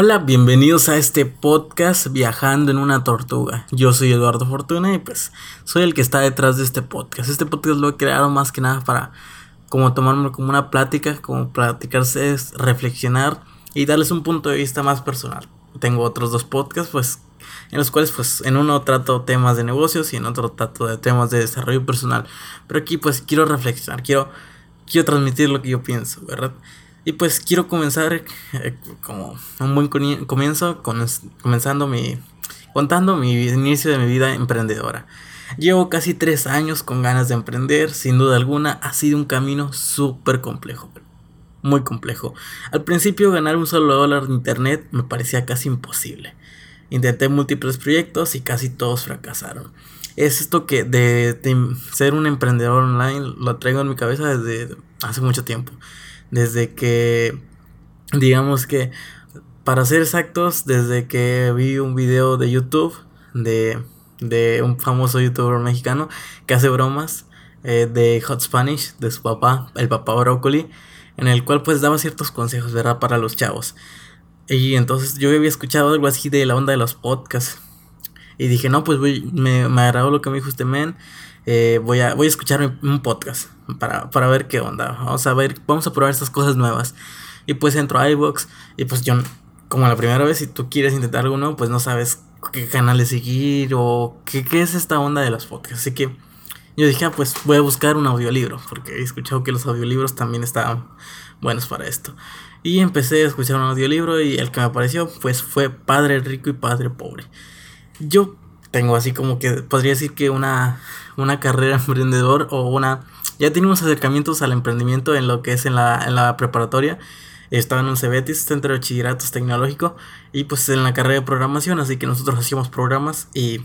Hola, bienvenidos a este podcast Viajando en una tortuga. Yo soy Eduardo Fortuna y pues soy el que está detrás de este podcast. Este podcast lo he creado más que nada para como tomarme como una plática, como platicarse, reflexionar y darles un punto de vista más personal. Tengo otros dos podcasts pues en los cuales pues en uno trato temas de negocios y en otro trato de temas de desarrollo personal. Pero aquí pues quiero reflexionar, quiero, quiero transmitir lo que yo pienso, ¿verdad? Y pues quiero comenzar eh, como un buen comienzo, comenzando mi, contando mi inicio de mi vida emprendedora. Llevo casi tres años con ganas de emprender, sin duda alguna ha sido un camino súper complejo, muy complejo. Al principio ganar un solo dólar en internet me parecía casi imposible. Intenté múltiples proyectos y casi todos fracasaron. Es esto que de, ser un emprendedor online lo traigo en mi cabeza desde hace mucho tiempo. Desde que, digamos que, para ser exactos, desde que vi un video de YouTube de, de un famoso youtuber mexicano que hace bromas eh, de Hot Spanish, de su papá, el papá Brócoli, en el cual pues daba ciertos consejos, ¿verdad? Para los chavos. Y entonces yo había escuchado algo así de la onda de los podcasts. Y dije, no, pues voy, me, me agradó lo que me dijo este men. Eh, voy, a, voy a escuchar un podcast para, para ver qué onda. Vamos a ver, vamos a probar estas cosas nuevas. Y pues entro a iVoox y pues yo, como la primera vez, si tú quieres intentar algo nuevo, pues no sabes qué canales seguir o qué, qué es esta onda de los podcasts. Así que yo dije, ah, pues voy a buscar un audiolibro, porque he escuchado que los audiolibros también estaban buenos para esto. Y empecé a escuchar un audiolibro y el que me apareció pues fue Padre Rico y Padre Pobre. Yo tengo así como que podría decir que una, una carrera emprendedor o una... Ya tenemos acercamientos al emprendimiento en lo que es en la, en la preparatoria. Estaba en un CBETIS, Centro de Bachilleratos Tecnológico, y pues en la carrera de programación, así que nosotros hacíamos programas y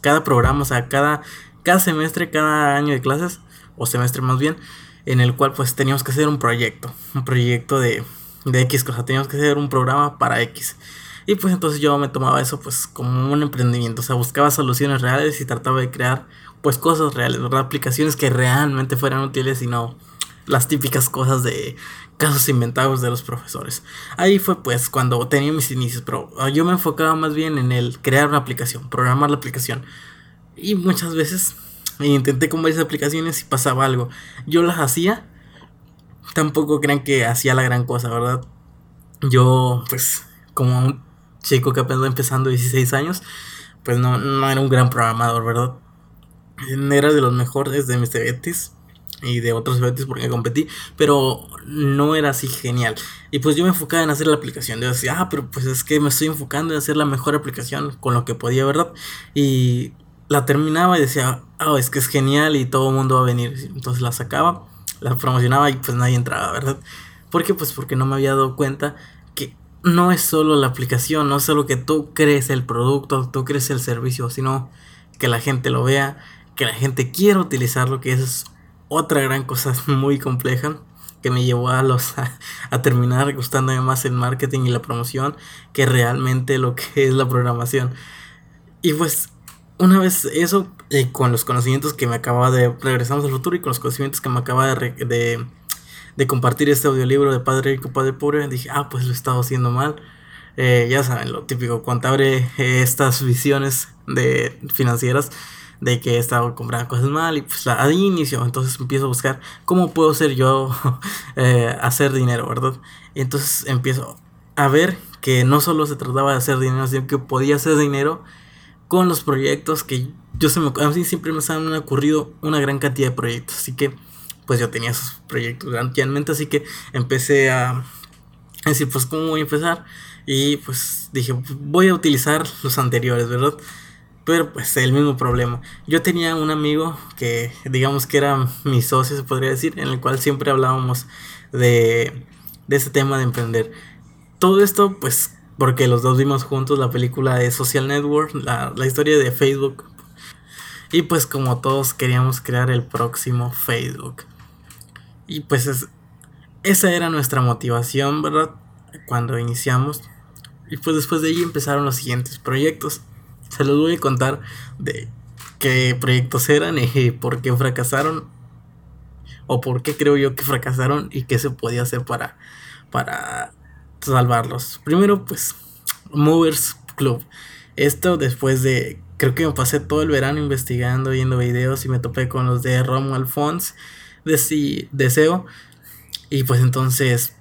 cada programa, o sea, cada, cada semestre, cada año de clases, o semestre más bien, en el cual pues teníamos que hacer un proyecto, un proyecto de, de X cosa, teníamos que hacer un programa para X. Y pues entonces yo me tomaba eso pues como un emprendimiento, o sea, buscaba soluciones reales y trataba de crear pues cosas reales, ¿verdad? Aplicaciones que realmente fueran útiles y no las típicas cosas de casos inventados de los profesores. Ahí fue pues cuando tenía mis inicios, pero yo me enfocaba más bien en el crear una aplicación, programar la aplicación. Y muchas veces intenté con varias aplicaciones y pasaba algo. Yo las hacía, tampoco crean que hacía la gran cosa, ¿verdad? Yo, pues, como chico que apenas empezando 16 años, pues no, no era un gran programador, ¿verdad? Era de los mejores de mis Betis y de otros Betis porque competí, pero no era así genial. Y pues yo me enfocaba en hacer la aplicación. Yo decía, ah, pero pues es que me estoy enfocando en hacer la mejor aplicación con lo que podía, ¿verdad? Y la terminaba y decía, ah, es que es genial y todo el mundo va a venir. Entonces la sacaba la promocionaba y pues nadie entraba, ¿verdad? ¿Por qué? Pues porque no me había dado cuenta no es solo la aplicación, no es solo que tú crees el producto, tú crees el servicio, sino que la gente lo vea, que la gente quiera utilizarlo, que es otra gran cosa muy compleja que me llevó a los a, terminar gustándome más el marketing y la promoción que realmente lo que es la programación. Y pues una vez eso, eh, con los conocimientos que me acaba de. Regresamos al futuro y con los conocimientos que me acaba de, de, compartir este audiolibro de Padre Rico, Padre Pobre, dije, ah, pues lo he estado haciendo mal. Eh, ya saben, lo típico, cuando abre eh, estas visiones de financieras de que he estado comprando cosas mal y pues la, ahí inicio, entonces empiezo a buscar cómo puedo ser yo hacer dinero, ¿verdad? Y entonces empiezo a ver que no solo se trataba de hacer dinero, sino que podía hacer dinero con los proyectos que yo me, siempre me han ocurrido una gran cantidad de proyectos, así que pues yo tenía esos proyectos anteriormente, así que empecé a decir pues cómo voy a empezar y pues dije voy a utilizar los anteriores, ¿verdad? Pero pues el mismo problema. Yo tenía un amigo que digamos que era mi socio, se podría decir, en el cual siempre hablábamos de, de ese tema de emprender. Todo esto pues porque los dos vimos juntos la película de Social Network, la, historia de Facebook. Y pues como todos queríamos crear el próximo Facebook. Y pues esa era nuestra motivación, ¿verdad? Cuando iniciamos. Y pues después de ahí empezaron los siguientes proyectos. Se los voy a contar de qué proyectos eran y por qué fracasaron. O por qué creo yo que fracasaron y qué se podía hacer para, para salvarlos. Primero, pues Movers Club. Esto después de, creo que me pasé todo el verano investigando, viendo videos y me topé con los de Romo Alphonse de Deseo. Y pues entonces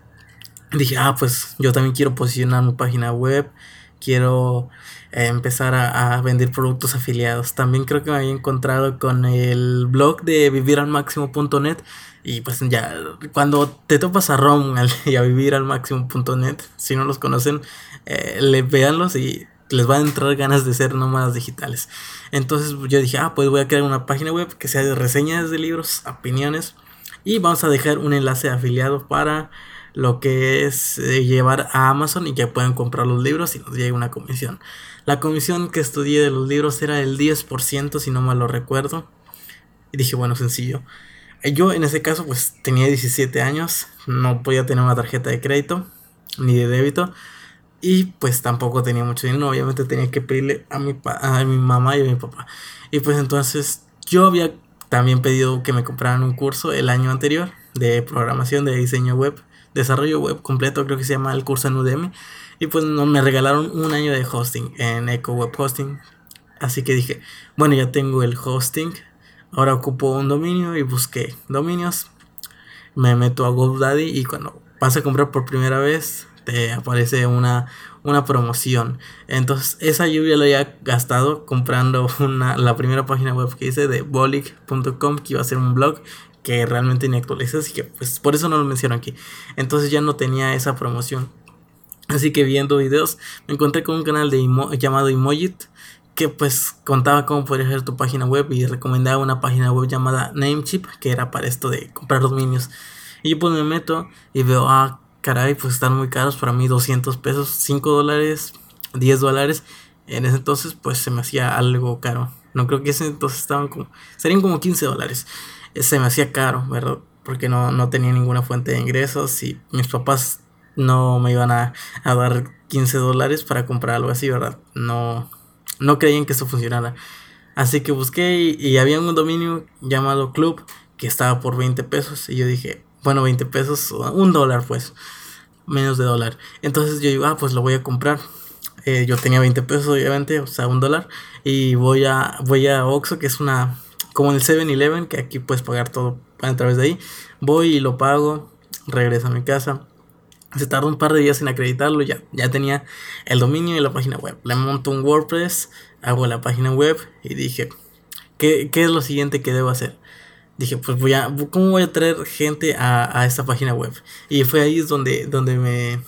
dije, ah, pues yo también quiero posicionar mi página web, quiero eh, empezar a, vender productos afiliados. También creo que me había encontrado con el blog de viviralmáximo.net y pues ya, cuando te topas a ROM y a viviralmáximo.net, si no los conocen, eh, le véanlos y les va a entrar ganas de ser nómadas digitales. Entonces yo dije, ah, pues voy a crear una página web que sea de reseñas de libros, opiniones y vamos a dejar un enlace afiliado para lo que es eh, llevar a Amazon y que puedan comprar los libros y nos llegue una comisión. La comisión que estudié de los libros era el 10%, si no mal lo recuerdo. Y dije, bueno, sencillo. Eh, yo en ese caso pues tenía 17 años, no podía tener una tarjeta de crédito ni de débito y pues tampoco tenía mucho dinero, obviamente tenía que pedirle a mi, a mi mamá y a mi papá. Y pues entonces yo había también pedido que me compraran un curso el año anterior de programación de diseño web desarrollo web completo, creo que se llama el curso en Udemy. Y pues no, me regalaron un año de hosting en Eco Web Hosting. Así que dije, bueno, ya tengo el hosting. Ahora ocupo un dominio y busqué dominios. Me meto a GoDaddy y cuando vas a comprar por primera vez, te aparece una, una promoción. Entonces, esa ya la había gastado comprando una, la primera página web que hice de bolic.com, que iba a ser un blog que realmente ni actualiza, así que pues por eso no lo menciono aquí. Entonces ya no tenía esa promoción. Así que viendo videos me encontré con un canal de llamado Emojit que pues contaba cómo podría hacer tu página web y recomendaba una página web llamada Namecheap que era para esto de comprar dominios. Y yo pues me meto y veo, ah, caray, pues están muy caros para mí 200 pesos, 5 dólares, 10 dólares. En ese entonces pues se me hacía algo caro. No creo que ese entonces estaban como, serían como 15 dólares se me hacía caro, ¿verdad? Porque no, no tenía ninguna fuente de ingresos y mis papás no me iban a, dar 15 dólares para comprar algo así, ¿verdad? No, no creían que eso funcionara. Así que busqué y, había un dominio llamado Club que estaba por 20 pesos. Y yo dije, bueno, 20 pesos, un dólar pues, menos de dólar. Entonces yo digo, ah, pues lo voy a comprar. Eh, yo tenía 20 pesos obviamente, o sea, un dólar. Y voy a, voy a Oxxo, que es una como en el 7-Eleven, que aquí puedes pagar todo a través de ahí. Voy y lo pago, regreso a mi casa. Se tardó un par de días en acreditarlo, ya, ya tenía el dominio y la página web. Le monto un WordPress, hago la página web y dije, ¿qué, es lo siguiente que debo hacer? Dije, pues voy a, ¿cómo voy a traer gente a, esta página web? Y fue ahí donde, donde me,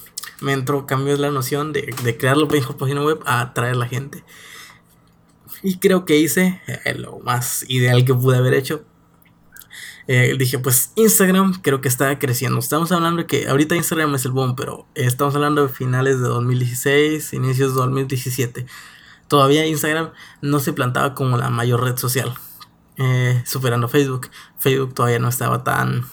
me entró, cambió la noción de, de crear la página web a atraer la gente. Y creo que hice eh, lo más ideal que pude haber hecho. Eh, dije, pues Instagram creo que está creciendo. Estamos hablando que ahorita Instagram es el boom, pero estamos hablando de finales de 2016, inicios de 2017. Todavía Instagram no se plantaba como la mayor red social, eh, superando Facebook. Facebook todavía no estaba tan,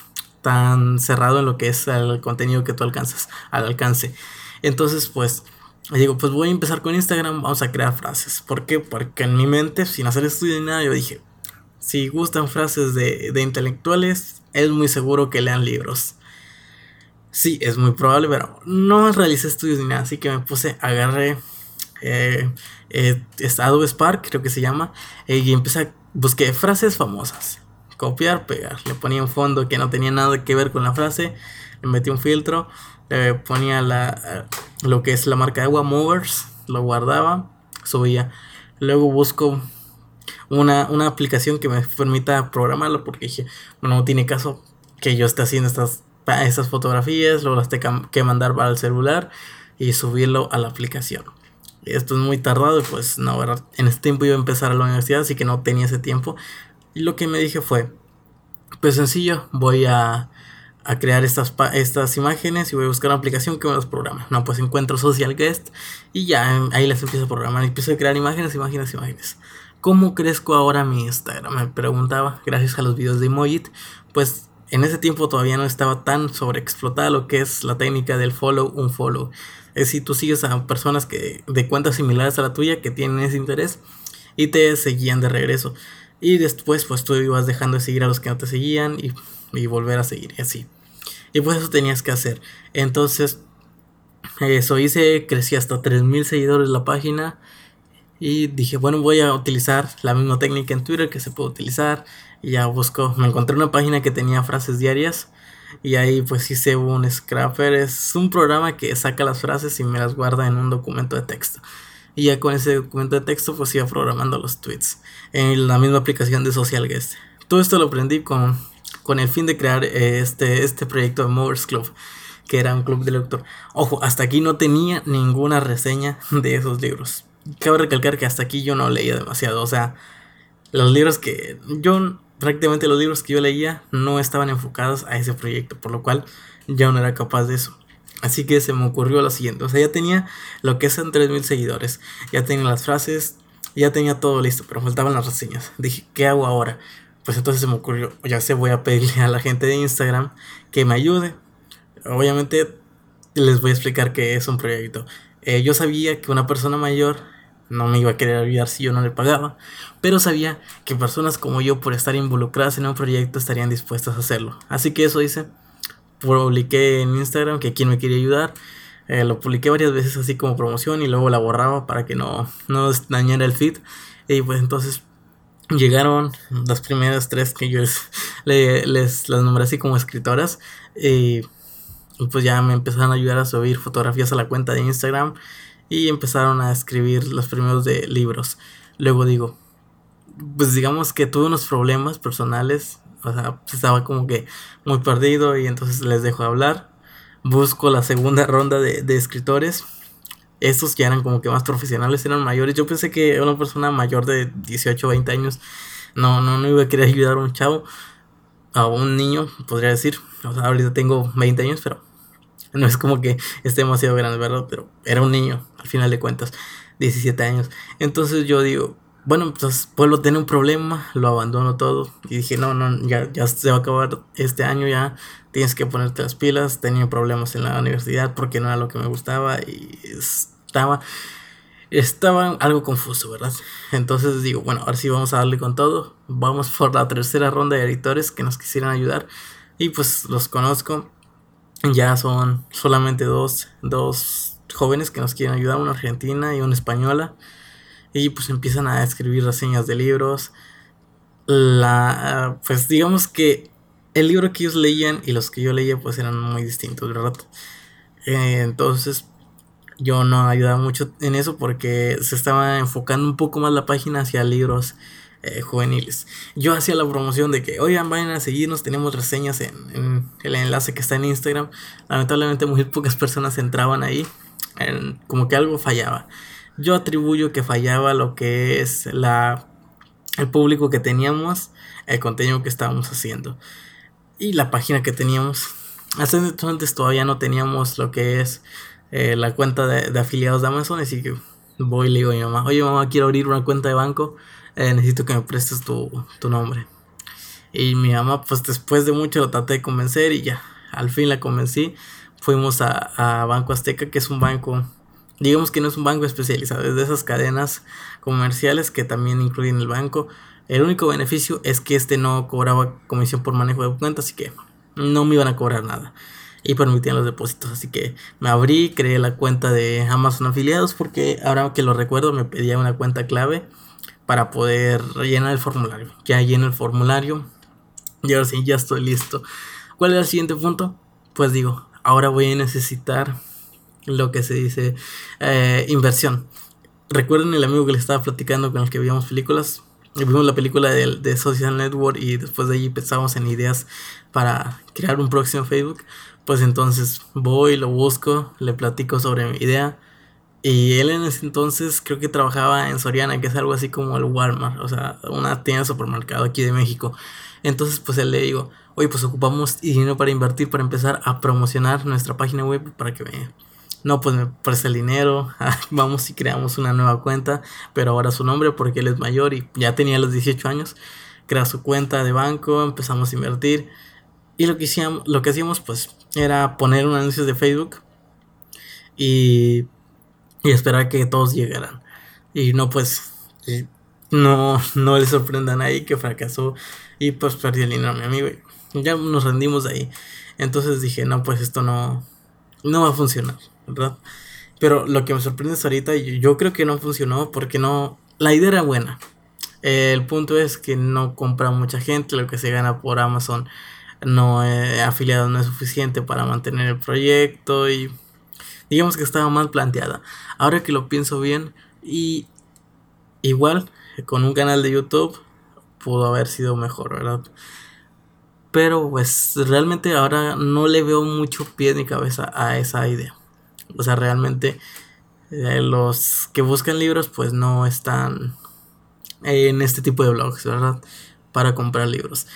tan cerrado en lo que es el contenido que tú alcanzas al alcance. Entonces, pues digo, pues voy a empezar con Instagram, vamos a crear frases. ¿Por qué? Porque en mi mente, sin hacer estudio ni nada, yo dije, si gustan frases de, intelectuales, es muy seguro que lean libros. Sí, es muy probable, pero no realicé estudios ni nada, así que me puse, agarré eh, eh, Adobe Spark, creo que se llama, eh, y empecé a busqué frases famosas. Copiar, pegar. Le ponía un fondo que no tenía nada que ver con la frase, le metí un filtro, le ponía la lo que es la marca de agua Movers, lo guardaba, subía. Luego busco una, aplicación que me permita programarlo porque dije, bueno, no tiene caso que yo esté haciendo estas, estas fotografías, luego las tenga que mandar para el celular y subirlo a la aplicación. Esto es muy tardado y pues no, ¿verdad? En ese tiempo iba a empezar a la universidad, así que no tenía ese tiempo. Y lo que me dije fue, pues sencillo, voy a a crear estas, estas imágenes y voy a buscar una aplicación que me las programa. No, pues encuentro Social Guest y ya ahí las empiezo a programar. Empiezo a crear imágenes, imágenes, imágenes. ¿Cómo crezco ahora mi Instagram? Me preguntaba, gracias a los videos de Emojit. Pues en ese tiempo todavía no estaba tan sobreexplotada lo que es la técnica del follow, un follow. Es si tú sigues a personas que de cuentas similares a la tuya que tienen ese interés y te seguían de regreso. Y después pues tú ibas dejando de seguir a los que no te seguían y y volver a seguir y así. Y pues eso tenías que hacer. Entonces, eso hice, crecí hasta 3000 seguidores la página. Y dije, bueno, voy a utilizar la misma técnica en Twitter que se puede utilizar. Y ya busco, me encontré una página que tenía frases diarias. Y ahí pues hice un Scrapper. Es un programa que saca las frases y me las guarda en un documento de texto. Y ya con ese documento de texto pues iba programando los tweets. En la misma aplicación de Social Guest. Todo esto lo aprendí con, con el fin de crear eh, este, este proyecto de Movers Club que era un club de lector. Ojo, hasta aquí no tenía ninguna reseña de esos libros. Cabe recalcar que hasta aquí yo no leía demasiado. O sea, los libros que yo, prácticamente los libros que yo leía no estaban enfocados a ese proyecto, por lo cual yo no era capaz de eso. Así que se me ocurrió lo siguiente. O sea, ya tenía lo que son 3.000 seguidores. Ya tenía las frases. Ya tenía todo listo. Pero faltaban las reseñas. Dije, ¿qué hago ahora? Pues entonces se me ocurrió. Ya sé, voy a pedirle a la gente de Instagram que me ayude obviamente les voy a explicar qué es un proyecto. Eh, yo sabía que una persona mayor no me iba a querer ayudar si yo no le pagaba, pero sabía que personas como yo, por estar involucradas en un proyecto, estarían dispuestas a hacerlo. Así que eso hice. Publiqué en Instagram que quien me quería ayudar. Eh, lo publiqué varias veces así como promoción y luego la borraba para que no, no dañara el feed. Y pues entonces llegaron las primeras tres que yo les, les las nombré así como escritoras. Y y pues ya me empezaron a ayudar a subir fotografías a la cuenta de Instagram y empezaron a escribir los primeros de libros. Luego digo, pues digamos que tuve unos problemas personales, o sea, pues estaba como que muy perdido y entonces les dejo hablar. Busco la segunda ronda de, de escritores. Estos ya eran como que más profesionales, eran mayores. Yo pensé que una persona mayor de 18 o 20 años no, no, no iba a querer ayudar a un chavo, a un niño, podría decir. O sea, ahorita tengo 20 años, pero no es como que esté demasiado grande, ¿verdad? Pero era un niño, al final de cuentas, 17 años. Entonces yo digo, bueno, pues puedo tener un problema, lo abandono todo. Y dije, no, no, ya, ya se va a acabar este año, ya tienes que ponerte las pilas. Tenía problemas en la universidad porque no era lo que me gustaba y estaba, estaba algo confuso, ¿verdad? Entonces digo, bueno, ahora sí vamos a darle con todo. Vamos por la tercera ronda de editores que nos quisieran ayudar. Y pues los conozco. Ya son solamente dos, dos jóvenes que nos quieren ayudar, una argentina y una española. Y pues empiezan a escribir reseñas de libros. La, pues digamos que el libro que ellos leían y los que yo leía pues eran muy distintos, ¿verdad? Eh, entonces yo no ayudaba mucho en eso porque se estaba enfocando un poco más la página hacia libros eh, juveniles. Yo hacía la promoción de que, oigan, vayan a seguirnos, tenemos reseñas en, el enlace que está en Instagram. Lamentablemente muy pocas personas entraban ahí, como que algo fallaba. Yo atribuyo que fallaba lo que es la, el público que teníamos, el contenido que estábamos haciendo y la página que teníamos. Hace entonces todavía no teníamos lo que es eh, la cuenta de, de afiliados de Amazon, así que voy y le digo a mi mamá, oye mamá, quiero abrir una cuenta de banco eh, necesito que me prestes tu, nombre. Y mi mamá, pues después de mucho lo traté de convencer y ya, al fin la convencí. Fuimos a, Banco Azteca, que es un banco, digamos que no es un banco especializado, es de esas cadenas comerciales que también incluyen el banco. El único beneficio es que este no cobraba comisión por manejo de cuentas, así que no me iban a cobrar nada. Y permitían los depósitos, así que me abrí, creé la cuenta de Amazon afiliados porque ahora que lo recuerdo me pedía una cuenta clave para poder rellenar el formulario. Ya lleno el formulario y ahora sí, ya estoy listo. ¿Cuál es el siguiente punto? Pues digo, ahora voy a necesitar lo que se dice eh, inversión. Recuerden el amigo que le estaba platicando con el que veíamos películas. Vimos la película de, de, Social Network y después de allí pensamos en ideas para crear un próximo Facebook. Pues entonces voy, lo busco, le platico sobre mi idea y él en ese entonces creo que trabajaba en Soriana, que es algo así como el Walmart, o sea, una tienda de supermercado aquí de México. Entonces, pues él le digo, oye, pues ocupamos dinero para invertir, para empezar a promocionar nuestra página web para que me... No, pues me presta el dinero, vamos y creamos una nueva cuenta, pero ahora su nombre porque él es mayor y ya tenía los 18 años, crea su cuenta de banco, empezamos a invertir y lo que hacíamos, lo que hacíamos pues era poner un anuncio de Facebook y y esperar que todos llegaran. Y no, pues, no, no le sorprendan ahí que fracasó y pues perdí el dinero a mi amigo. Ya nos rendimos de ahí. Entonces dije, no, pues esto no, no va a funcionar. ¿verdad? Pero lo que me sorprende es ahorita, yo creo que no funcionó porque no, la idea era buena. el punto es que no compra mucha gente, lo que se gana por Amazon no eh, afiliado no es suficiente para mantener el proyecto y digamos que estaba mal planteada. Ahora que lo pienso bien y igual con un canal de YouTube pudo haber sido mejor, ¿verdad? Pero pues realmente ahora no le veo mucho pie ni cabeza a esa idea. O sea, realmente eh, los que buscan libros pues no están en este tipo de blogs, ¿verdad? Para comprar libros.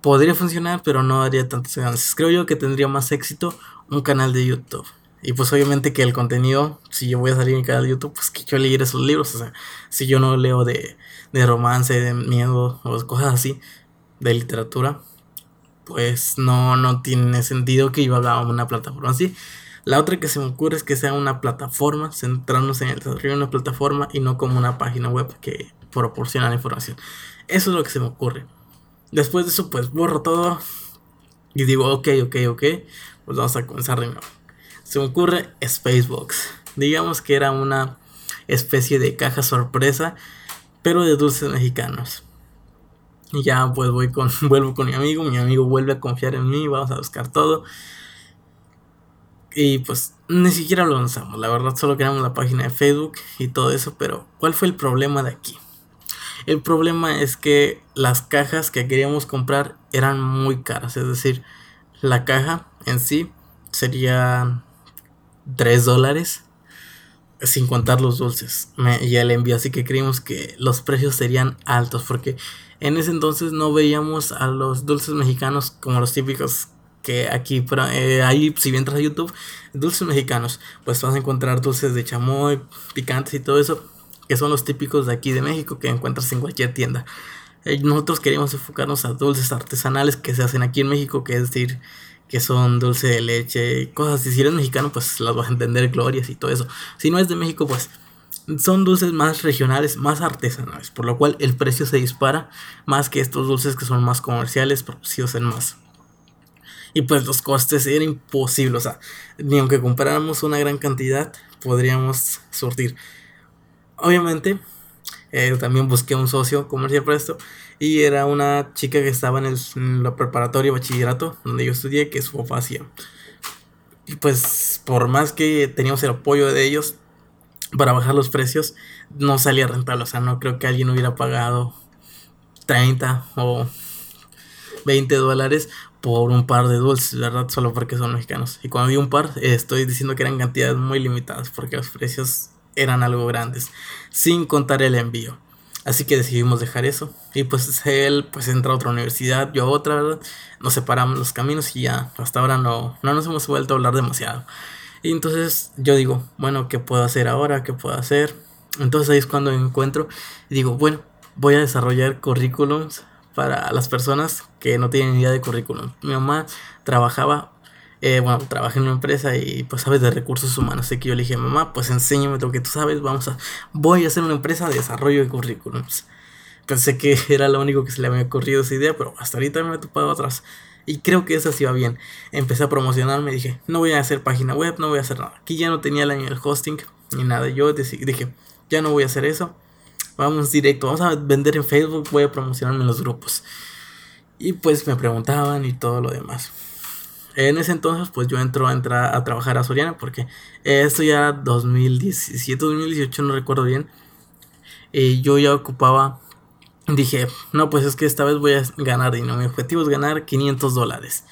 Podría funcionar, pero no haría tantas ganancias. Creo yo que tendría más éxito un canal de YouTube. Y pues obviamente que el contenido, si yo voy a salir en mi canal de YouTube, pues que yo leyera esos libros. O sea, si yo no leo de, de romance, de miedo o cosas así, de literatura, pues no, no tiene sentido que yo haga una plataforma así. La otra que se me ocurre es que sea una plataforma, centrándose en el desarrollo de una plataforma y no como una página web que proporciona la información. Eso es lo que se me ocurre. Después de eso, pues borro todo y digo, ok, ok, ok, pues vamos a comenzar de nuevo. Se me ocurre Spacebox. Digamos que era una especie de caja sorpresa, pero de dulces mexicanos. Y ya pues voy con, vuelvo con mi amigo, mi amigo vuelve a confiar en mí, vamos a buscar todo. Y pues ni siquiera lo lanzamos, la verdad solo creamos la página de Facebook y todo eso, pero ¿cuál fue el problema de aquí? El problema es que las cajas que queríamos comprar eran muy caras, es decir, la caja en sí sería 3 dólares sin contar los dulces y el envío. Así que creímos que los precios serían altos porque en ese entonces no veíamos a los dulces mexicanos como los típicos que aquí, eh, ahí si entras a YouTube, dulces mexicanos, pues vas a encontrar dulces de chamoy, picantes y todo eso, que son los típicos de aquí de México que encuentras en cualquier tienda. Eh, nosotros queríamos enfocarnos a dulces artesanales que se hacen aquí en México, que es decir, que son dulce de leche y cosas. Si eres mexicano, pues las vas a entender, glorias y todo eso. Si no es de México, pues son dulces más regionales, más artesanales, por lo cual el precio se dispara más que estos dulces que son más comerciales, producidos en más. Y pues los costes eran imposibles, o sea, ni aunque compráramos una gran cantidad, podríamos surtir. Obviamente, eh, también busqué un socio comercial para esto y era una chica que estaba en, el, la preparatoria bachillerato donde yo estudié que su papá hacía. Y pues por más que teníamos el apoyo de ellos para bajar los precios, no salía rentable. O sea, no creo que alguien hubiera pagado 30 o 20 dólares por un par de dulces, ¿verdad? Solo porque son mexicanos. Y cuando vi un par, estoy diciendo que eran cantidades muy limitadas porque los precios eran algo grandes, sin contar el envío. Así que decidimos dejar eso. Y pues él pues entra a otra universidad, yo a otra, ¿verdad? Nos separamos los caminos y ya hasta ahora no, no nos hemos vuelto a hablar demasiado. Y entonces yo digo, bueno, ¿qué puedo hacer ahora? ¿Qué puedo hacer? Entonces ahí es cuando encuentro y digo, bueno, voy a desarrollar currículums para las personas que no tienen idea de currículum. Mi mamá trabajaba eh, bueno, trabajé en una empresa y pues sabes de recursos humanos. Así que yo le dije, mamá, pues enséñame lo que tú sabes, vamos a, voy a hacer una empresa de desarrollo de currículums. Pensé que era lo único que se le había ocurrido esa idea, pero hasta ahorita me he topado atrás. Y creo que esa sí va bien. Empecé a promocionarme, dije, no voy a hacer página web, no voy a hacer nada. Aquí ya no tenía el año del hosting ni nada. Yo dije, ya no voy a hacer eso. Vamos directo, vamos a vender en Facebook, voy a promocionarme en los grupos. Y pues me preguntaban y todo lo demás. En ese entonces, pues yo entro a, entrar a trabajar a Soriana porque esto ya 2017, 2018, no recuerdo bien. Y yo ya ocupaba, dije, no, pues es que esta vez voy a ganar dinero. Mi objetivo es ganar 500 dólares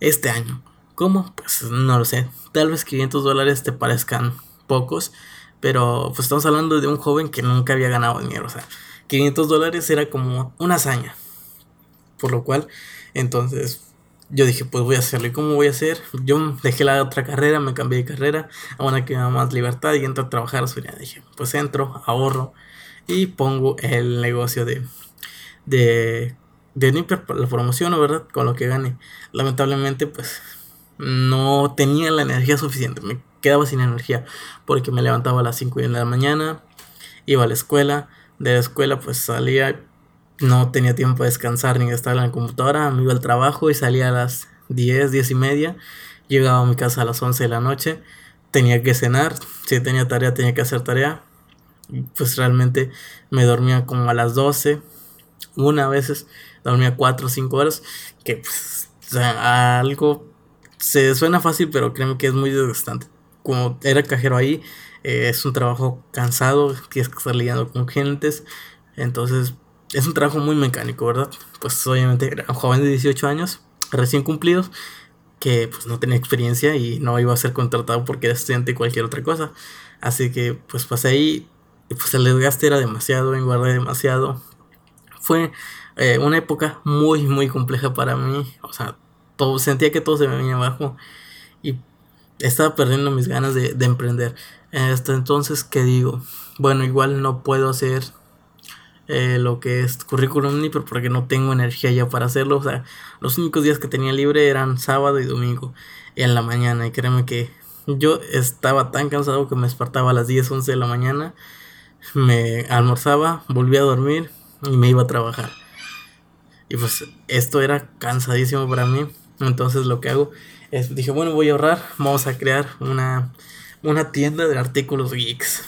este año. ¿Cómo? Pues no lo sé. Tal vez 500 dólares te parezcan pocos, pero pues estamos hablando de un joven que nunca había ganado dinero. O sea, 500 dólares era como una hazaña. Por lo cual, entonces yo dije, pues voy a hacerlo. ¿Y cómo voy a hacer? Yo dejé la otra carrera, me cambié de carrera a una que me da más libertad y entro a trabajar a. Dije, pues entro, ahorro y pongo el negocio de, de, de la promoción, ¿verdad? Con lo que gane. Lamentablemente, pues no tenía la energía suficiente. Me quedaba sin energía porque me levantaba a las 5 de la mañana, iba a la escuela. De la escuela, pues salía no tenía tiempo de descansar ni de estar en la computadora, me iba al trabajo y salía a las 10, 10 y media, llegaba a mi casa a las 11 de la noche, tenía que cenar, si tenía tarea tenía que hacer tarea. Pues realmente me dormía como a las 12, una veces dormía 4 o 5 horas, que pues algo se suena fácil, pero créeme que es muy desgastante. Como era cajero ahí, eh, es un trabajo cansado, tienes que estar lidiando con gentes, entonces es un trabajo muy mecánico, ¿verdad? Pues obviamente era un joven de 18 años, recién cumplidos, que pues no tenía experiencia y no iba a ser contratado porque era estudiante y cualquier otra cosa. Así que pues pasé ahí y pues el desgaste era demasiado, engordé demasiado. Fue eh, una época muy, muy compleja para mí. O sea, todo, sentía que todo se me venía abajo y estaba perdiendo mis ganas de, de emprender. Hasta entonces, ¿qué digo? Bueno, igual no puedo hacer eh, lo que es currículum ni porque no tengo energía ya para hacerlo. O sea, los únicos días que tenía libre eran sábado y domingo en la mañana. Y créeme que yo estaba tan cansado que me despertaba a las 10, 11 de la mañana. Me almorzaba, volvía a dormir y me iba a trabajar. Y pues esto era cansadísimo para mí. Entonces lo que hago es, dije, bueno, voy a ahorrar, vamos a crear una, una tienda de artículos geeks.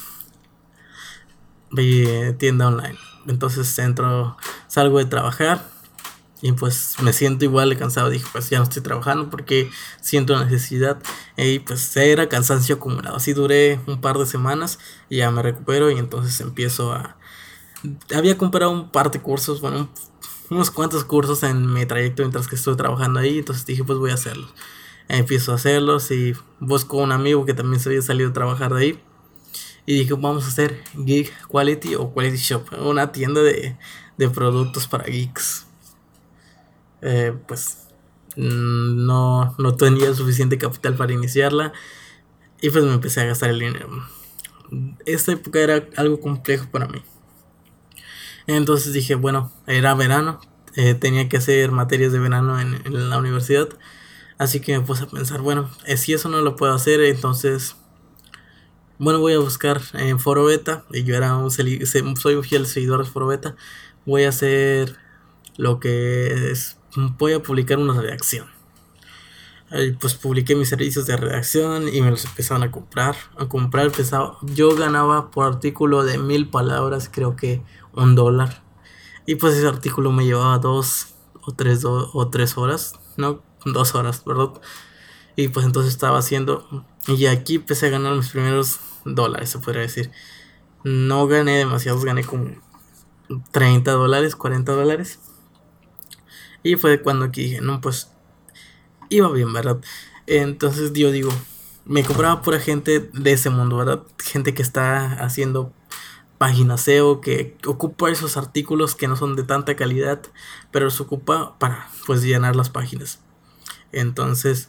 tienda online. Entonces entro, salgo de trabajar y pues me siento igual de cansado. Dije, pues ya no estoy trabajando porque siento necesidad. Y pues era cansancio acumulado. Así duré un par de semanas y ya me recupero y entonces empiezo a... Había comprado un par de cursos, bueno, unos cuantos cursos en mi trayecto mientras que estoy trabajando ahí. Entonces dije, pues voy a hacerlos. Empiezo a hacerlos y busco un amigo que también se había salido a trabajar de ahí y dije, vamos a hacer Geek Quality o Quality Shop, una tienda de, productos para geeks. Eh, pues mm, no, no tenía suficiente capital para iniciarla y pues me empecé a gastar el dinero. Esta época era algo complejo para mí. Entonces dije, bueno, era verano, eh, tenía que hacer materias de verano en, en, la universidad. Así que me puse a pensar, bueno, eh, si eso no lo puedo hacer, entonces bueno, voy a buscar en Foro Beta. Y yo era un soy un fiel seguidor de Foro Beta. Voy a hacer lo que es. Voy a publicar una redacción. pues publiqué mis servicios de redacción y me los empezaron a comprar. A comprar empezaba. Yo ganaba por artículo de mil palabras, creo que un dólar. Y pues ese artículo me llevaba dos o tres, o tres horas. No, dos horas, ¿verdad? Y pues entonces estaba haciendo. Y aquí empecé a ganar mis primeros dólares, se podría decir. No gané demasiados, gané como 30 dólares, 40 dólares. Y fue cuando aquí dije, no, pues iba bien, ¿verdad? Entonces yo digo, me compraba pura gente de ese mundo, ¿verdad? Gente que está haciendo páginas SEO, que ocupa esos artículos que no son de tanta calidad, pero se ocupa para pues llenar las páginas. Entonces,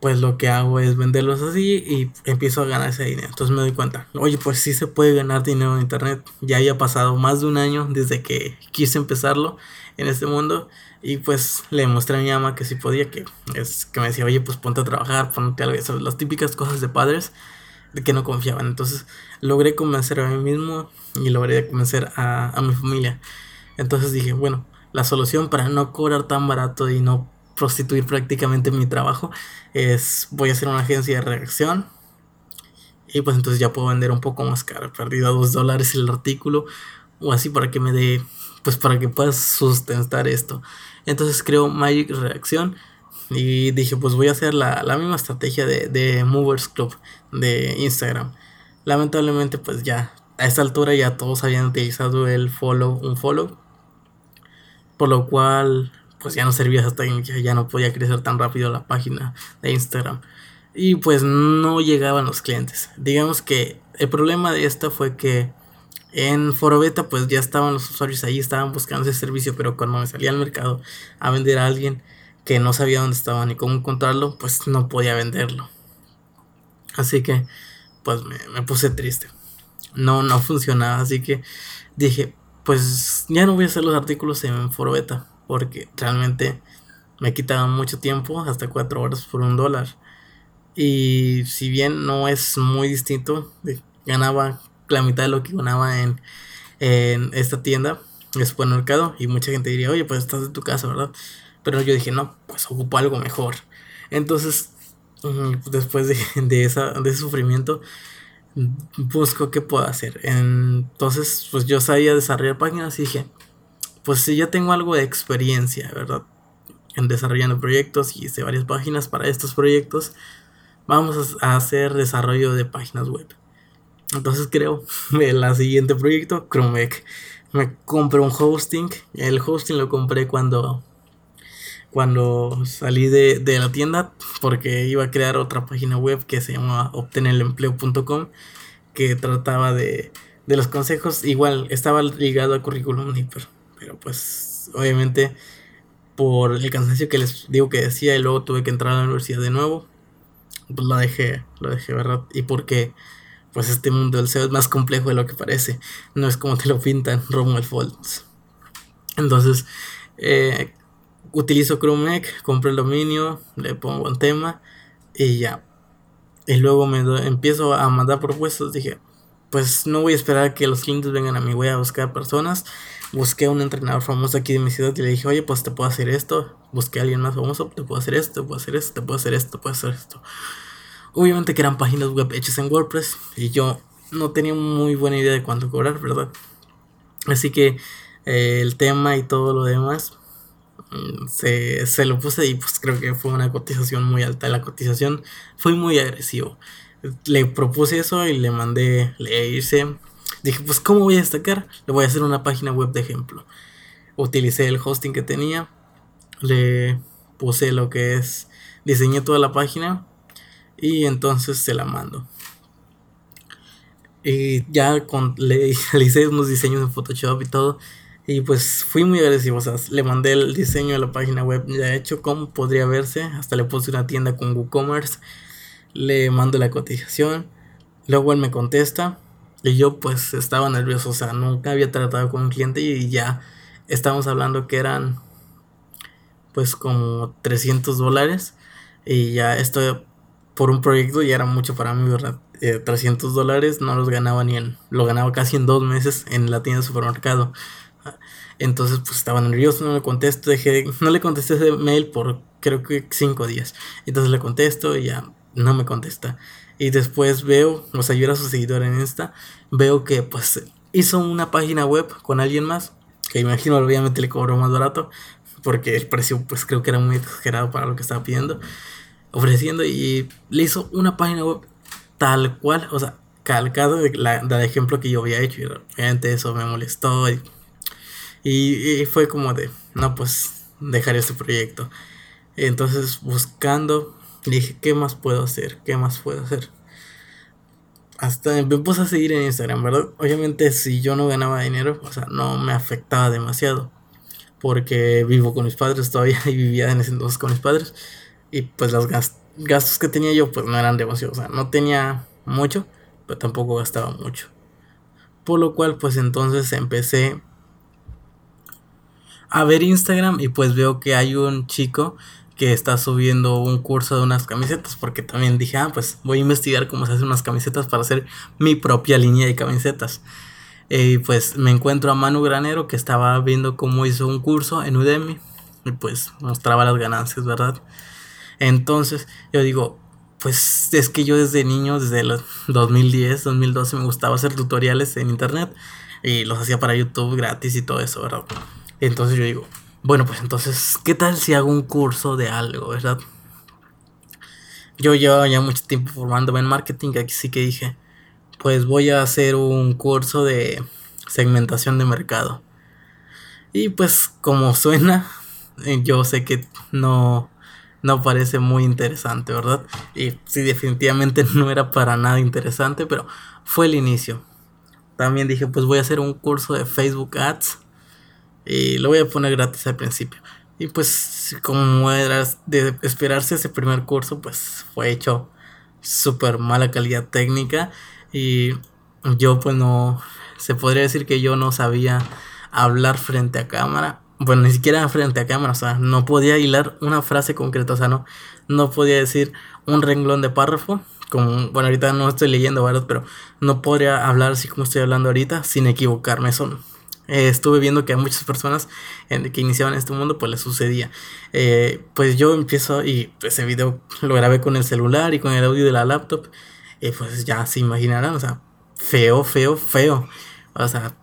pues lo que hago es venderlos así y empiezo a ganar ese dinero. Entonces me doy cuenta, oye, pues sí se puede ganar dinero en internet. Ya haya pasado más de un año desde que quise empezarlo en este mundo y pues le mostré a mi mamá que sí podía, que es que me decía, oye, pues ponte a trabajar, ponte algo, ¿sabes? las típicas cosas de padres de que no confiaban. Entonces logré convencer a mí mismo y logré convencer a, a mi familia. Entonces dije, bueno, la solución para no cobrar tan barato y no prostituir prácticamente mi trabajo es voy a hacer una agencia de redacción y pues entonces ya puedo vender un poco más caro, perdido a dos dólares el artículo o así para que me dé, pues para que puedas sustentar esto. Entonces creo Magic Redacción y dije pues voy a hacer la, la misma estrategia de, de Movers Club de Instagram. Lamentablemente pues ya a esta altura ya todos habían utilizado el follow, un follow. Por lo cual pues ya no servía esa técnica, ya no podía crecer tan rápido la página de Instagram. Y pues no llegaban los clientes. Digamos que el problema de esta fue que en Forobeta pues ya estaban los usuarios ahí, estaban buscando ese servicio, pero cuando me salía al mercado a vender a alguien que no sabía dónde estaba ni cómo encontrarlo, pues no podía venderlo. Así que pues me, me puse triste. No, no funcionaba, así que dije, pues ya no voy a hacer los artículos en Forobeta porque realmente me quitaba mucho tiempo, hasta cuatro horas por un dólar. Y si bien no es muy distinto, ganaba la mitad de lo que ganaba en, en esta tienda, en supermercado, y mucha gente diría, oye, pues estás en tu casa, ¿verdad? Pero yo dije, no, pues ocupo algo mejor. Entonces después de, de, esa, de ese sufrimiento, busco qué puedo hacer. Entonces, pues yo sabía desarrollar páginas y dije, pues si ya tengo algo de experiencia, ¿verdad? En desarrollando proyectos y hice varias páginas para estos proyectos, vamos a hacer desarrollo de páginas web. Entonces creo el siguiente proyecto, Chromec. Me compré un hosting. El hosting lo compré cuando cuando salí de, de, la tienda porque iba a crear otra página web que se llama obtenelempleo.com que trataba de, de los consejos. Igual estaba ligado al currículum pero, pero pues obviamente por el cansancio que les digo que decía y luego tuve que entrar a la universidad de nuevo, pues la dejé, lo dejé, ¿verdad? Y porque pues este mundo del SEO es más complejo de lo que parece, no es como te lo pintan Romuald Foltz. Entonces, eh, utilizo ChromeX, compro el dominio, le pongo un tema y ya. Y luego me empiezo a mandar propuestas. Dije, pues no voy a esperar que los clientes vengan a mí, voy a buscar personas. Busqué a un entrenador famoso aquí de mi ciudad y le dije, oye, pues te puedo hacer esto. Busqué a alguien más famoso, te puedo hacer esto, te puedo hacer esto, te puedo hacer esto, te puedo hacer esto. Obviamente que eran páginas web hechas en WordPress y yo no tenía muy buena idea de cuánto cobrar, ¿verdad? Así que eh, el tema y todo lo demás se, se, lo puse y pues creo que fue una cotización muy alta. La cotización fue muy agresivo. Le propuse eso y le mandé le hice. Dije, pues ¿cómo voy a destacar? Le voy a hacer una página web de ejemplo. Utilicé el hosting que tenía. Le puse lo que es. Diseñé toda la página. Y entonces se la mando. Y ya le, le hice unos diseños en Photoshop y todo. Y pues fui muy agresivo, o sea, le mandé el diseño de la página web ya hecho, como podría verse, hasta le puse una tienda con WooCommerce, le mando la cotización, luego él me contesta y yo pues estaba nervioso, o sea, nunca había tratado con un cliente y ya estábamos hablando que eran pues como 300 dólares y ya esto por un proyecto ya era mucho para mí, ¿verdad? 300 eh, dólares no los ganaba ni en, lo ganaba casi en dos meses en la tienda de supermercado. Entonces, pues estaba nervioso, no le contesto, dejé, no le contesté ese mail por creo que cinco días. Entonces le contesto y ya no me contesta. Y después veo, o sea, yo era su seguidor en Insta, veo que pues hizo una página web con alguien más, que imagino obviamente le cobró más barato, porque el precio pues creo que era muy exagerado para lo que estaba pidiendo, ofreciendo, y le hizo una página web tal cual, o sea, calcado de la, ejemplo que yo había hecho. Y obviamente eso me molestó. Y y, fue como de, no, pues dejar este proyecto. Entonces buscando, dije, ¿qué más puedo hacer? ¿Qué más puedo hacer? Hasta me puse a seguir en Instagram, ¿verdad? Obviamente si yo no ganaba dinero, o sea, no me afectaba demasiado. Porque vivo con mis padres todavía y vivía en ese entonces con mis padres. Y pues los gastos que tenía yo pues no eran demasiado. O sea, no tenía mucho, pero tampoco gastaba mucho. Por lo cual pues entonces empecé a ver Instagram y pues veo que hay un chico que está subiendo un curso de unas camisetas porque también dije, ah, pues voy a investigar cómo se hacen unas camisetas para hacer mi propia línea de camisetas. Y pues me encuentro a Manu Granero que estaba viendo cómo hizo un curso en Udemy y pues mostraba las ganancias, ¿verdad? Entonces yo digo, pues es que yo desde niño, desde los 2010, 2012 me gustaba hacer tutoriales en internet y los hacía para YouTube gratis y todo eso, ¿verdad? Entonces yo digo, bueno, pues entonces, ¿qué tal si hago un curso de algo, verdad? Yo llevo ya mucho tiempo formándome en marketing, así que dije, pues voy a hacer un curso de segmentación de mercado. Y pues como suena, yo sé que no, no parece muy interesante, ¿verdad? Y sí, definitivamente no era para nada interesante, pero fue el inicio. También dije, pues voy a hacer un curso de Facebook Ads y lo voy a poner gratis al principio. Y pues como era de esperarse ese primer curso, pues fue hecho súper mala calidad técnica y yo pues no, se podría decir que yo no sabía hablar frente a cámara. Bueno, ni siquiera frente a cámara, o sea, no podía hilar una frase concreta, o sea, no, no podía decir un renglón de párrafo, como, bueno, ahorita no estoy leyendo, ¿verdad? Pero no podría hablar así como estoy hablando ahorita sin equivocarme, eso eh, estuve viendo que a muchas personas que iniciaban este mundo pues les sucedía. Eh, pues yo empiezo y ese video lo grabé con el celular y con el audio de la laptop. Y pues ya se imaginarán, o sea, feo, feo, feo. O sea,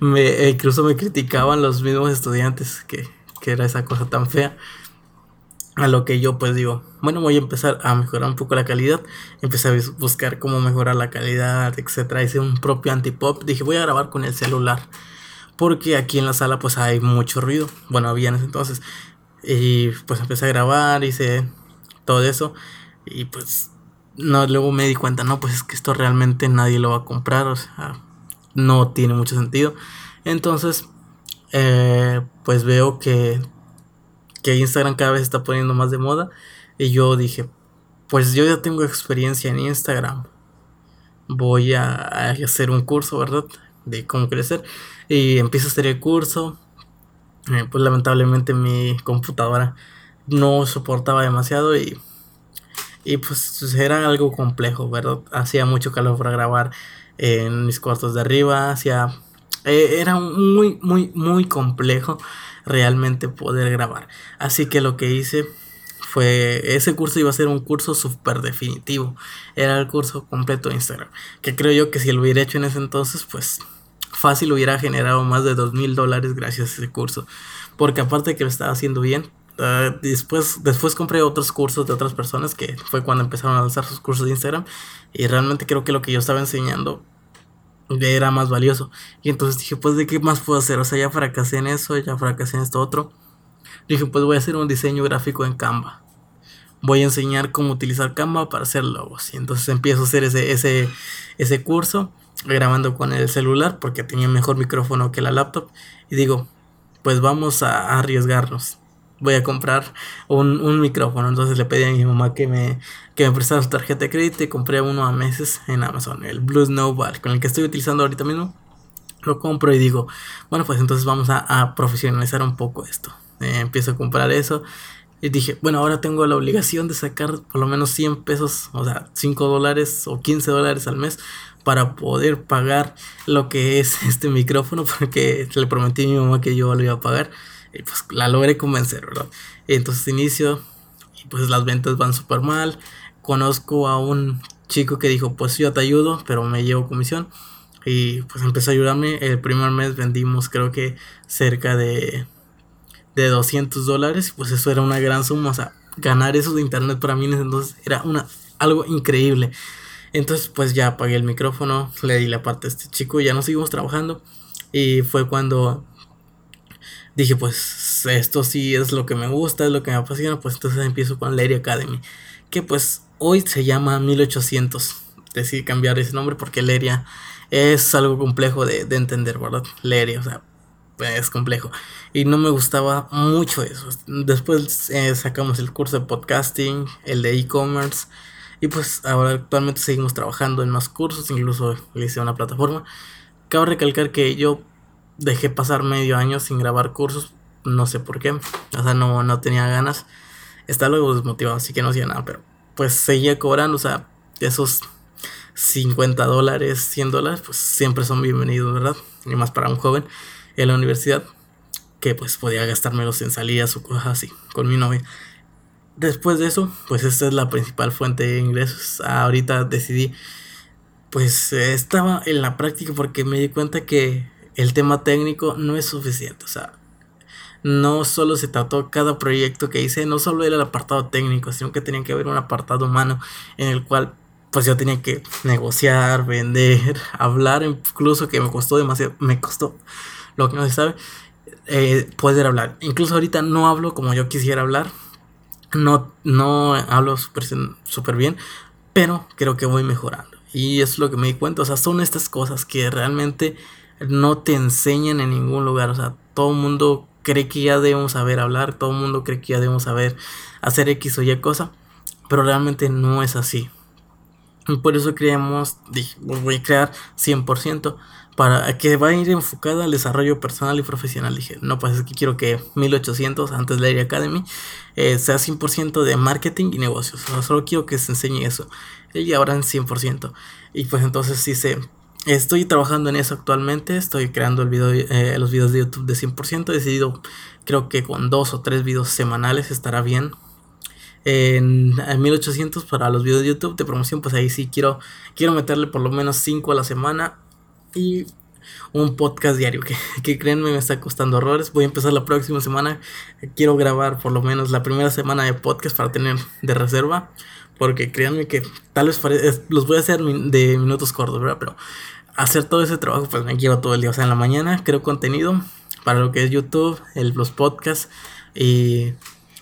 me, incluso me criticaban los mismos estudiantes que, que era esa cosa tan fea. A lo que yo pues digo, bueno, voy a empezar a mejorar un poco la calidad. Empecé a buscar cómo mejorar la calidad, etcétera. Hice un propio antipop. Dije, voy a grabar con el celular. Porque aquí en la sala pues hay mucho ruido. Bueno, había en ese entonces. Y pues empecé a grabar, hice todo eso. Y pues no, luego me di cuenta, no, pues es que esto realmente nadie lo va a comprar. O sea, no tiene mucho sentido. Entonces, eh, pues veo que que Instagram cada vez está poniendo más de moda. Y yo dije, pues yo ya tengo experiencia en Instagram. Voy a, hacer un curso, ¿verdad? De cómo crecer. Y empiezo a hacer el curso. Eh, pues lamentablemente mi computadora no soportaba demasiado y, y pues era algo complejo, ¿verdad? Hacía mucho calor para grabar en mis cuartos de arriba, hacía... Eh, era muy, muy, muy complejo realmente poder grabar. Así que lo que hice fue, ese curso iba a ser un curso súper definitivo. Era el curso completo de Instagram. Que creo yo que si lo hubiera hecho en ese entonces, pues fácil hubiera generado más de dos mil dólares gracias a ese curso. Porque aparte de que lo estaba haciendo bien, ah, después, después compré otros cursos de otras personas que fue cuando empezaron a lanzar sus cursos de Instagram. Y realmente creo que lo que yo estaba enseñando era más valioso. Y entonces dije, pues, ¿de qué más puedo hacer? O sea, ya fracasé en eso, ya fracasé en esto otro. Dije, pues voy a hacer un diseño gráfico en Canva. Voy a enseñar cómo utilizar Canva para hacer logos. Y entonces empiezo a hacer ese, ese, ese curso grabando con el celular porque tenía mejor micrófono que la laptop. Y digo, pues vamos a arriesgarnos voy a comprar un, micrófono. Entonces le pedí a mi mamá que me, que me prestara su tarjeta de crédito y compré uno a meses en Amazon, el Blue Snowball, con el que estoy utilizando ahorita mismo. Lo compro y digo, bueno, pues entonces vamos a, profesionalizar un poco esto. Eh, empiezo a comprar eso. Y dije, bueno, ahora tengo la obligación de sacar por lo menos 100 pesos, o sea, 5 dólares o 15 dólares al mes para poder pagar lo que es este micrófono, porque le prometí a mi mamá que yo lo iba a pagar. Y pues la logré convencer, ¿verdad? Entonces inicio y pues las ventas van súper mal. Conozco a un chico que dijo, pues yo te ayudo, pero me llevo comisión. Y pues empezó a ayudarme. El primer mes vendimos creo que cerca de, de 200 dólares. Pues eso era una gran suma. O sea, ganar eso de internet para mí entonces era una, algo increíble. Entonces pues ya apagué el micrófono, le di la parte a este chico y ya nos seguimos trabajando. Y fue cuando dije, pues esto sí es lo que me gusta, es lo que me apasiona, pues entonces empiezo con Leria Academy, que pues hoy se llama 1800. Decidí cambiar ese nombre porque Leria es algo complejo de, entender, ¿verdad? Leria, o sea, es complejo. Y no me gustaba mucho eso. Después eh, sacamos el curso de podcasting, el de e-commerce. Y pues ahora actualmente seguimos trabajando en más cursos, incluso le hice una plataforma. Cabe recalcar que yo dejé pasar medio año sin grabar cursos, no sé por qué, o sea, no, no tenía ganas, estaba luego desmotivado, así que no hacía nada, pero pues seguía cobrando, o sea, esos 50 dólares, 100 dólares, pues siempre son bienvenidos, ¿verdad? Y más para un joven en la universidad, que pues podía gastármelos en salidas o cosas así, con mi novia. Después de eso, pues esta es la principal fuente de ingresos. Ahorita decidí, pues estaba en la práctica porque me di cuenta que el tema técnico no es suficiente. O sea, no solo se trató cada proyecto que hice, no solo era el apartado técnico, sino que tenía que haber un apartado humano en el cual pues yo tenía que negociar, vender, hablar, incluso que me costó demasiado, me costó lo que no se sabe, eh, poder hablar. Incluso ahorita no hablo como yo quisiera hablar, no, no hablo súper bien, pero creo que voy mejorando. Y es lo que me di cuenta, o sea, son estas cosas que realmente no te enseñan en ningún lugar. O sea, todo el mundo cree que ya debemos saber hablar, todo el mundo cree que ya debemos saber hacer X o Y cosa, pero realmente no es así. Y por eso creemos, dije, voy a crear 100% para que vaya a ir enfocada al desarrollo personal y profesional. Dije, no, pues es que quiero que 1800 antes de la Academy eh, sea 100% de marketing y negocios. solo quiero que se enseñe eso. Y ahora en 100%. Y pues entonces hice estoy trabajando en eso actualmente. Estoy creando el video, eh, los videos de YouTube de 100%. He decidido, creo que con dos o tres videos semanales estará bien. En, 1800 para los videos de YouTube de promoción, pues ahí sí quiero, quiero meterle por lo menos 5 a la semana. Y un podcast diario que, que créanme me está costando horrores. Voy a empezar la próxima semana. Quiero grabar por lo menos la primera semana de podcast para tener de reserva. Porque créanme que tal vez los voy a hacer de minutos cortos, ¿verdad? Pero hacer todo ese trabajo, pues me quiero todo el día. O sea, en la mañana creo contenido para lo que es YouTube, el, los podcasts y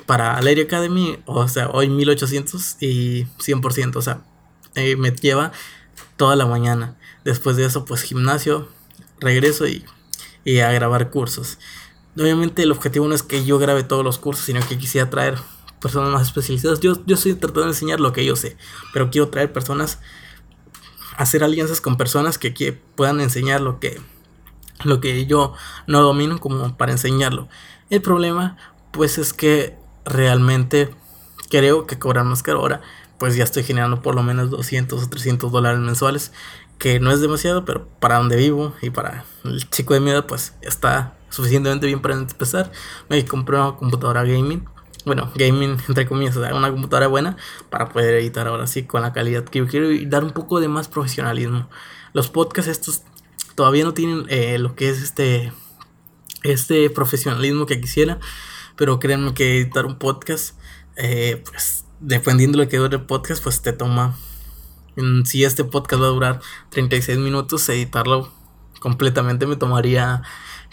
para Lady Academy, o sea, hoy 1800 y 100%, o sea, eh, me lleva toda la mañana. Después de eso, pues gimnasio, regreso y, y a grabar cursos. Obviamente el objetivo no es que yo grabe todos los cursos, sino que quisiera traer personas más especializadas. Yo, yo estoy tratando de enseñar lo que yo sé, pero quiero traer personas, hacer alianzas con personas que, que puedan enseñar lo que, lo que yo no domino como para enseñarlo. El problema, pues es que realmente creo que cobrar más caro ahora, pues ya estoy generando por lo menos 200 o 300 dólares mensuales, que no es demasiado, pero para donde vivo y para el chico de mi edad, pues está suficientemente bien para empezar. Me compré una computadora gaming bueno, gaming entre comillas, una computadora buena para poder editar ahora sí con la calidad que yo quiero y dar un poco de más profesionalismo. Los podcasts estos todavía no tienen eh, lo que es este, este profesionalismo que quisiera, pero créanme que editar un podcast, eh, pues dependiendo de lo que dure el podcast, pues te toma, si este podcast va a durar 36 minutos, editarlo completamente me tomaría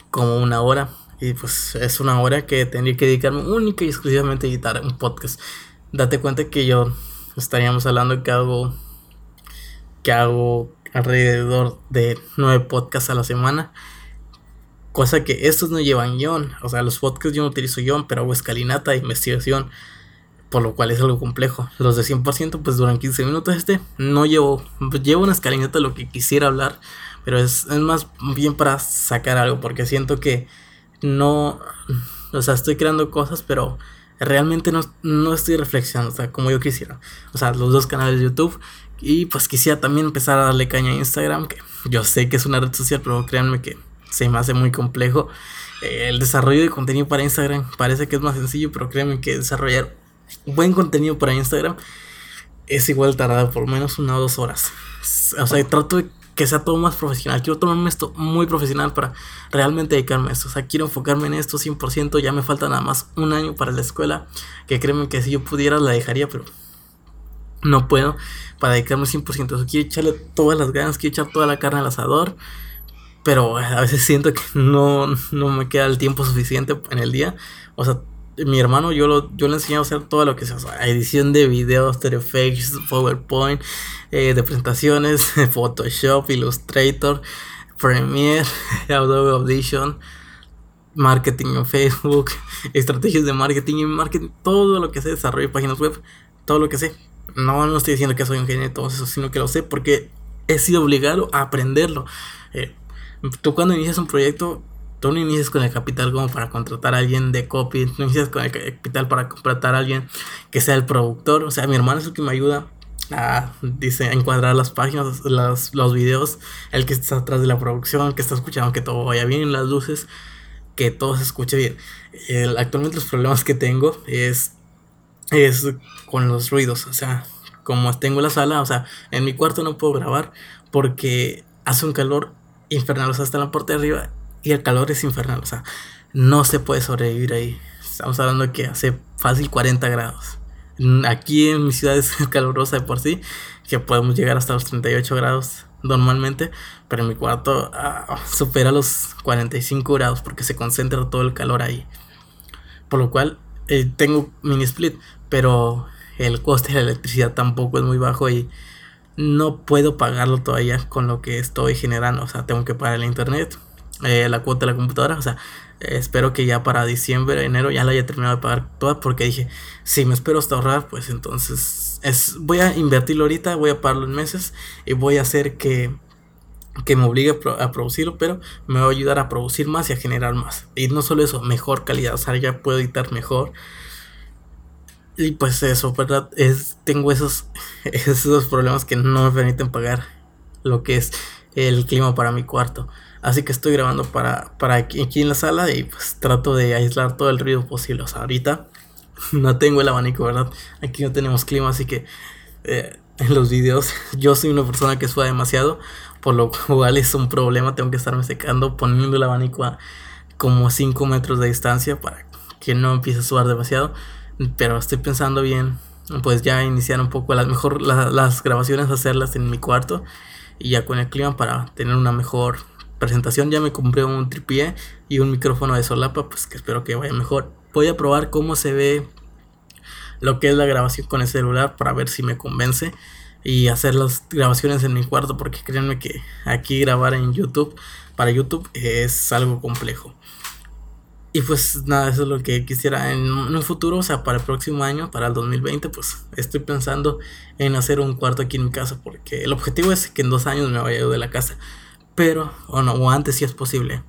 como una hora y pues es una hora que tendría que dedicarme única y exclusivamente a editar un podcast. Date cuenta que yo estaríamos hablando que hago que hago alrededor de nueve podcasts a la semana. Cosa que estos no llevan guion. O sea, los podcasts yo no utilizo guion, pero hago escalinata, investigación. Por lo cual es algo complejo. Los de 100% pues duran 15 minutos este. No llevo, llevo una escalinata de lo que quisiera hablar. Pero es, es más bien para sacar algo. Porque siento que no, o sea, estoy creando cosas, pero realmente no, no estoy reflexionando, como yo quisiera. O sea, los dos canales de YouTube. Y pues quisiera también empezar a darle caña a Instagram, que yo sé que es una red social, pero créanme que se me hace muy complejo. Eh, el desarrollo de contenido para Instagram parece que es más sencillo, pero créanme que desarrollar buen contenido para Instagram es igual tardado por menos una o dos horas. O sea, trato de que sea todo más profesional. Quiero tomarme esto muy profesional para realmente dedicarme a esto. O sea, quiero enfocarme en esto 100%. Ya me falta nada más un año para la escuela. Que créeme que si yo pudiera la dejaría, pero no puedo para dedicarme 100%. O sea, quiero echarle todas las ganas, quiero echar toda la carne al asador. Pero a veces siento que no, no me queda el tiempo suficiente en el día. O sea, mi hermano, yo, lo, yo le enseñado a hacer todo lo que sea, edición de videos, After Effects, PowerPoint, eh, de presentaciones, Photoshop, Illustrator, Premiere, Adobe Audition, marketing en Facebook, estrategias de marketing y marketing, todo lo que sé, desarrollo de páginas web, todo lo que sé. No, no estoy diciendo que soy un genio de todo eso, sino que lo sé porque he sido obligado a aprenderlo. Eh, tú cuando inicias un proyecto Tú no inicias con el capital como para contratar a alguien de copy, no inicias con el capital para contratar a alguien que sea el productor. O sea, mi hermano es el que me ayuda a, dice, encuadrar las páginas, las, los videos, el que está atrás de la producción, que está escuchando que todo vaya bien, las luces, que todo se escuche bien. actualmente los problemas que tengo es, es con los ruidos, o sea, como tengo la sala, o sea, en mi cuarto no puedo grabar porque hace un calor infernal, en la parte de arriba y el calor es infernal, o sea, no se puede sobrevivir ahí. Estamos hablando de que hace fácil 40 grados. Aquí en mi ciudad es calurosa de por sí, que podemos llegar hasta los 38 grados normalmente, pero en mi cuarto ah, supera los 45 grados porque se concentra todo el calor ahí. Por lo cual eh, tengo mini split, pero el coste de la electricidad tampoco es muy bajo y no puedo pagarlo todavía con lo que estoy generando. O sea, tengo que pagar el internet, eh, la cuota de la computadora. O sea, espero que ya para diciembre, enero ya la haya terminado de pagar toda porque dije, si me espero hasta ahorrar, pues entonces es, voy a invertirlo ahorita, voy a pagarlo en meses y voy a hacer que, que me obligue a, producirlo, pero me va a ayudar a producir más y a generar más. Y no solo eso, mejor calidad, o sea, ya puedo editar mejor. Y pues eso, ¿verdad? Es, tengo esos, esos problemas que no me permiten pagar lo que es el clima para mi cuarto. Así que estoy grabando para, para aquí, aquí, en la sala y pues trato de aislar todo el ruido posible. O sea, ahorita no tengo el abanico, ¿verdad? Aquí no tenemos clima, así que eh, en los videos yo soy una persona que suda demasiado, por lo cual es un problema. Tengo que estarme secando poniendo el abanico a como 5 metros de distancia para que no empiece a sudar demasiado. Pero estoy pensando bien, pues ya iniciar un poco, las mejor las grabaciones, hacerlas en mi cuarto y ya con el clima para tener una mejor presentación. Ya me compré un tripié y un micrófono de solapa, pues que espero que vaya mejor. Voy a probar cómo se ve lo que es la grabación con el celular para ver si me convence y hacer las grabaciones en mi cuarto porque créanme que aquí grabar en YouTube para YouTube es algo complejo. Y pues nada, eso es lo que quisiera en, un futuro, o sea, para el próximo año, para el 2020, pues estoy pensando en hacer un cuarto aquí en mi casa, porque el objetivo es que en dos años me vaya de la casa, pero, o no, o antes si es posible.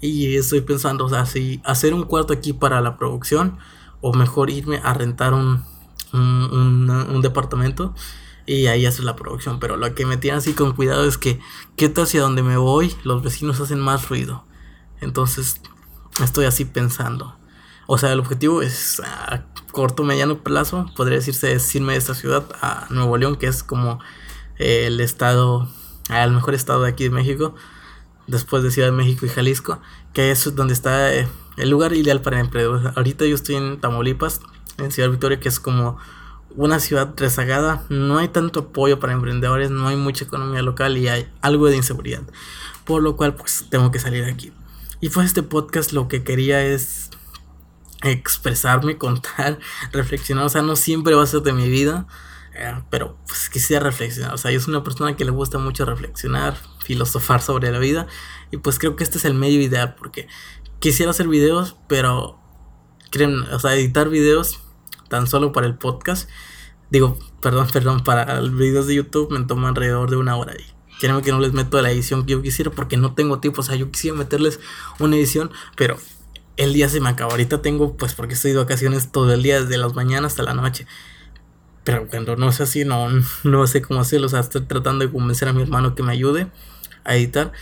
Y estoy pensando, o sea, si hacer un cuarto aquí para la producción, o mejor irme a rentar un, un, departamento y ahí hacer la producción. Pero lo que me tiene así con cuidado es que, ¿qué tal si a donde me voy los vecinos hacen más ruido? Entonces, estoy así pensando. O sea, el objetivo es a corto, mediano plazo, podría decirse, es irme de esta ciudad a Nuevo León, que es como el estado, el mejor estado de aquí de México, después de Ciudad de México y Jalisco, que es donde está eh, el lugar ideal para emprendedores. Ahorita yo estoy en Tamaulipas, en Ciudad Victoria, que es como una ciudad rezagada, no hay tanto apoyo para emprendedores, no hay mucha economía local y hay algo de inseguridad, por lo cual pues tengo que salir aquí. Y pues este podcast lo que quería es expresarme, contar, reflexionar. O sea, no siempre va a ser de mi vida, pero pues quisiera reflexionar. O sea, yo soy una persona que le gusta mucho reflexionar, filosofar sobre la vida. Y pues creo que este es el medio ideal porque quisiera hacer videos, pero creen, o sea, editar videos tan solo para el podcast. Digo, perdón, perdón, para los videos de YouTube me toma alrededor de una hora ahí. Créeme que no les meto la edición que yo quisiera porque no tengo tiempo. O sea, yo quisiera meterles una edición, pero el día se me acaba. Ahorita tengo, pues porque estoy de vacaciones todo el día, desde las mañanas hasta la noche. Pero cuando no es así, no, no sé cómo hacerlo. O sea, estoy tratando de convencer a mi hermano que me ayude a editar.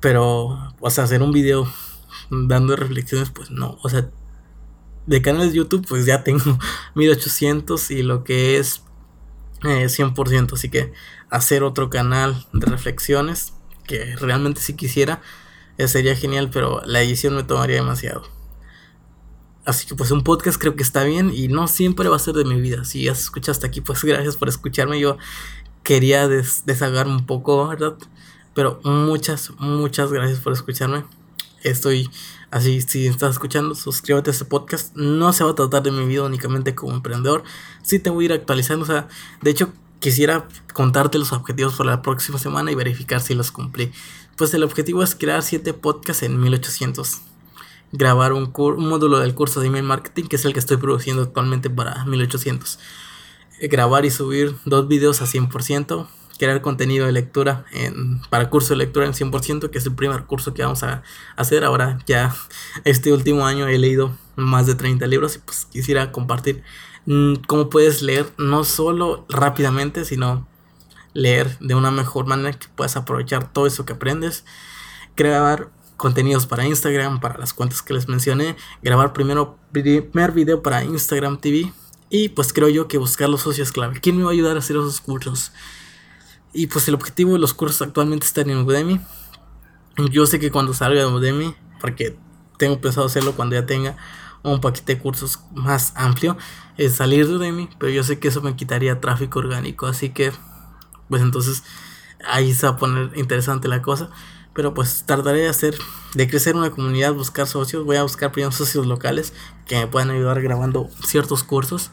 Pero, o sea, hacer un video dando reflexiones, pues no. O sea, de canales de YouTube, pues ya tengo 1800 y lo que es 100%. Eh, así que hacer otro canal de reflexiones, que realmente si quisiera, eh, sería genial, pero la edición me tomaría demasiado. Así que pues un podcast creo que está bien y no siempre va a ser de mi vida. Si ya escuchaste aquí, pues gracias por escucharme. Yo quería des un poco, ¿verdad? Pero muchas, muchas gracias por escucharme. Estoy así, si estás escuchando, suscríbete a este podcast. No se va a tratar de mi vida únicamente como emprendedor. Sí te voy a ir actualizando. O sea, de hecho, quisiera contarte los objetivos para la próxima semana y verificar si los cumplí. Pues el objetivo es crear 7 podcasts en 1800. Grabar un, módulo del curso de email marketing, que es el que estoy produciendo actualmente para 1800. Eh, grabar y subir dos videos a 100%. Crear contenido de lectura en, para curso de lectura en 100%, que es el primer curso que vamos a hacer. Ahora ya este último año he leído más de 30 libros y pues quisiera compartir Mm, cómo puedes leer no solo rápidamente, sino leer de una mejor manera que puedas aprovechar todo eso que aprendes, grabar contenidos para Instagram, para las cuentas que les mencioné, grabar primero primer video para Instagram TV y pues creo yo que buscar los socios clave. ¿Quién me va a ayudar a hacer esos cursos? Y pues el objetivo de los cursos actualmente están en Udemy. Yo sé que cuando salga de Udemy, porque tengo pensado hacerlo cuando ya tenga un paquete de cursos más amplio, es salir de Udemy, pero yo sé que eso me quitaría tráfico orgánico, así que pues entonces ahí se va a poner interesante la cosa. Pero pues tardaré de hacer, de crecer una comunidad, buscar socios. Voy a buscar primero socios locales que me puedan ayudar grabando ciertos cursos.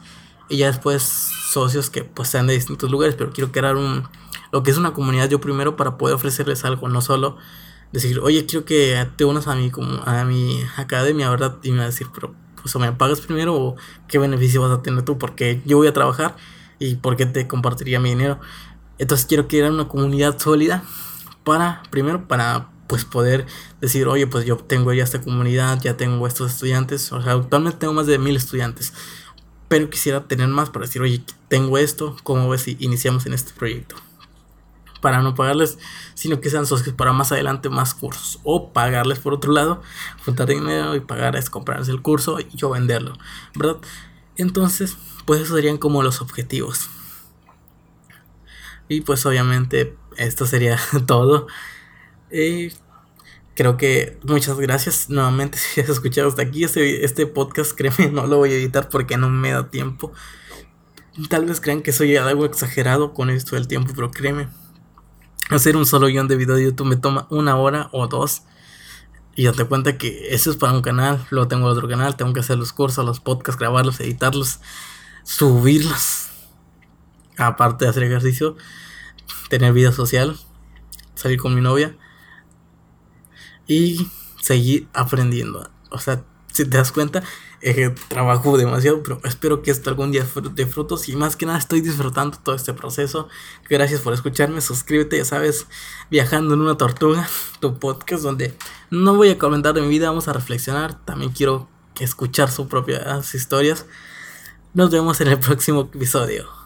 Y ya después socios que pues sean de distintos lugares. Pero quiero crear un, lo que es una comunidad yo primero para poder ofrecerles algo. No solo decir, oye, quiero que te unas a mi, a mi academia, ¿verdad? Y me va a decir, pero pues o me pagas primero o qué beneficio vas a tener tú porque yo voy a trabajar y por qué te compartiría mi dinero. Entonces quiero crear una comunidad sólida para, primero, para pues poder decir, oye, pues yo tengo ya esta comunidad, ya tengo estos estudiantes, o sea, actualmente tengo más de mil estudiantes, pero quisiera tener más para decir, oye, tengo esto, ¿cómo ves si iniciamos en este proyecto? para no pagarles, sino que sean socios para más adelante más cursos. O pagarles por otro lado, juntar dinero y pagar es comprarles el curso y yo venderlo, ¿verdad? Entonces, pues esos serían como los objetivos. Y pues obviamente esto sería todo. Eh, creo que muchas gracias nuevamente si has escuchado hasta aquí. Este, este podcast, créeme, no lo voy a editar porque no me da tiempo. Tal vez crean que soy algo exagerado con esto del tiempo, pero créeme, hacer un solo guion de video de YouTube me toma una hora o dos. Y date cuenta que eso es para un canal, luego tengo otro canal, tengo que hacer los cursos, los podcasts, grabarlos, editarlos, subirlos. Aparte de hacer ejercicio, tener vida social, salir con mi novia y seguir aprendiendo. O sea, si te das cuenta, eh, trabajo demasiado, pero espero que esto algún día de frutos y más que nada estoy disfrutando todo este proceso. Gracias por escucharme, suscríbete, ya sabes, viajando en una tortuga, tu podcast donde no voy a comentar de mi vida, vamos a reflexionar, también quiero escuchar sus propias historias. Nos vemos en el próximo episodio.